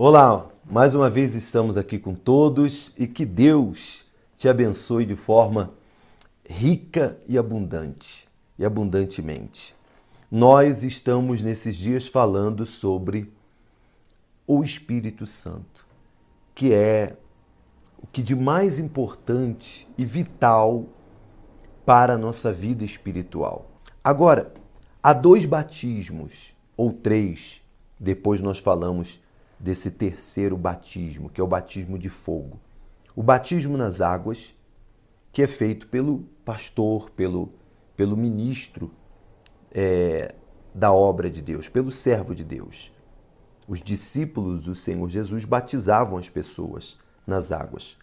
Olá, mais uma vez estamos aqui com todos e que Deus te abençoe de forma rica e abundante e abundantemente. Nós estamos nesses dias falando sobre o Espírito Santo, que é o que de mais importante e vital para a nossa vida espiritual. Agora, há dois batismos, ou três, depois nós falamos desse terceiro batismo, que é o batismo de fogo. O batismo nas águas, que é feito pelo pastor, pelo, pelo ministro é, da obra de Deus, pelo servo de Deus. Os discípulos do Senhor Jesus batizavam as pessoas nas águas.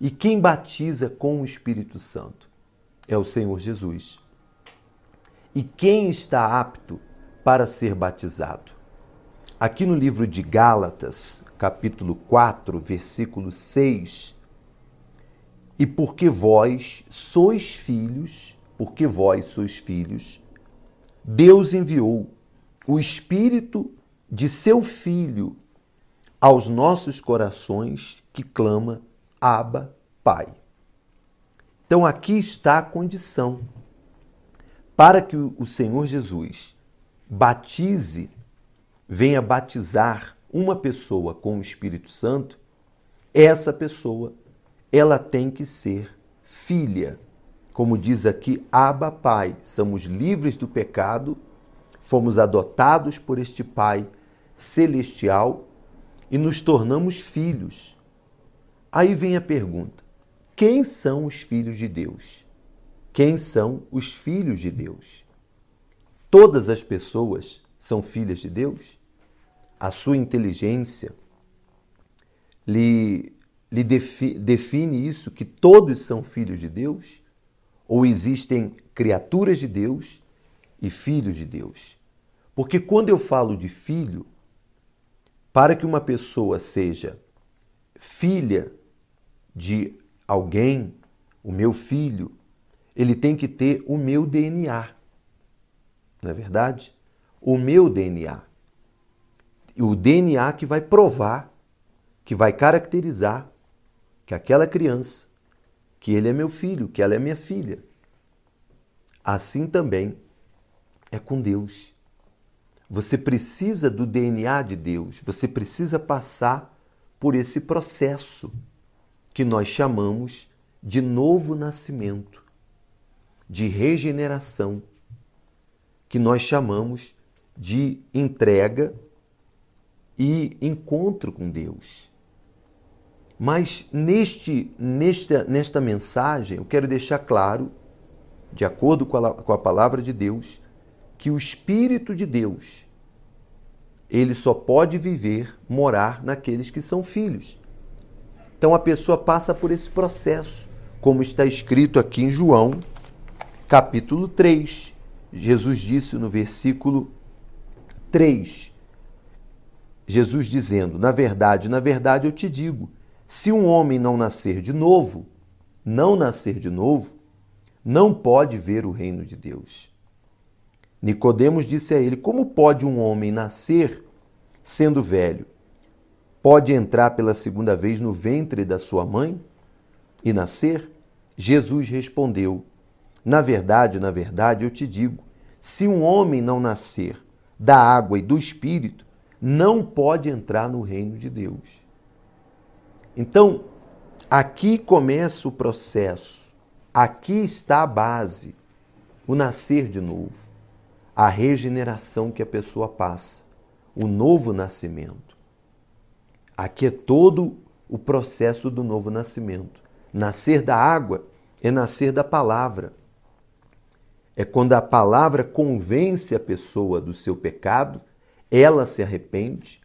E quem batiza com o Espírito Santo é o Senhor Jesus. E quem está apto para ser batizado? Aqui no livro de Gálatas, capítulo 4, versículo 6, e porque vós sois filhos, porque vós sois filhos, Deus enviou o Espírito de seu Filho aos nossos corações que clama Abba, Pai. Então aqui está a condição para que o Senhor Jesus batize venha batizar uma pessoa com o Espírito Santo, essa pessoa ela tem que ser filha. Como diz aqui, Abba Pai, somos livres do pecado, fomos adotados por este Pai celestial e nos tornamos filhos. Aí vem a pergunta: quem são os filhos de Deus? Quem são os filhos de Deus? Todas as pessoas são filhas de Deus? a sua inteligência lhe, lhe defi, define isso, que todos são filhos de Deus? Ou existem criaturas de Deus e filhos de Deus? Porque quando eu falo de filho, para que uma pessoa seja filha de alguém, o meu filho, ele tem que ter o meu DNA. Não é verdade? O meu DNA o DNA que vai provar, que vai caracterizar que aquela criança, que ele é meu filho, que ela é minha filha. Assim também é com Deus. Você precisa do DNA de Deus, você precisa passar por esse processo que nós chamamos de novo nascimento, de regeneração, que nós chamamos de entrega e encontro com Deus. Mas neste, nesta, nesta mensagem eu quero deixar claro, de acordo com a, com a palavra de Deus, que o Espírito de Deus ele só pode viver, morar naqueles que são filhos. Então a pessoa passa por esse processo, como está escrito aqui em João, capítulo 3. Jesus disse no versículo 3: Jesus dizendo: Na verdade, na verdade eu te digo, se um homem não nascer de novo, não nascer de novo, não pode ver o reino de Deus. Nicodemos disse a ele: Como pode um homem nascer sendo velho? Pode entrar pela segunda vez no ventre da sua mãe e nascer? Jesus respondeu: Na verdade, na verdade eu te digo, se um homem não nascer da água e do espírito, não pode entrar no reino de Deus. Então, aqui começa o processo, aqui está a base, o nascer de novo, a regeneração que a pessoa passa, o novo nascimento. Aqui é todo o processo do novo nascimento. Nascer da água é nascer da palavra. É quando a palavra convence a pessoa do seu pecado ela se arrepende,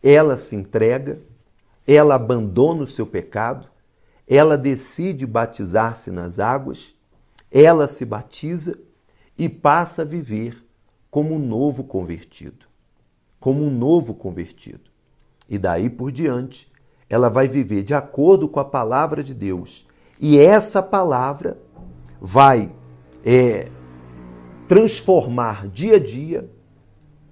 ela se entrega, ela abandona o seu pecado, ela decide batizar-se nas águas, ela se batiza e passa a viver como um novo convertido. Como um novo convertido. E daí por diante, ela vai viver de acordo com a palavra de Deus. E essa palavra vai é, transformar dia a dia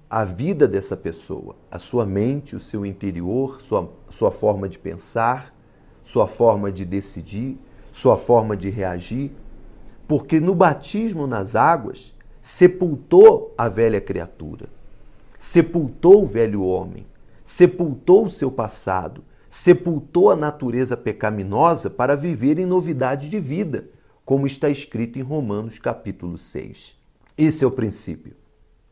a vida dessa pessoa, a sua mente, o seu interior, sua, sua forma de pensar, sua forma de decidir, sua forma de reagir. Porque no batismo nas águas, sepultou a velha criatura, sepultou o velho homem, sepultou o seu passado, sepultou a natureza pecaminosa para viver em novidade de vida, como está escrito em Romanos capítulo 6. Esse é o princípio.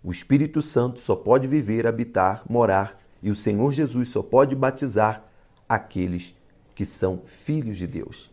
O Espírito Santo só pode viver, habitar, morar, e o Senhor Jesus só pode batizar aqueles que são filhos de Deus.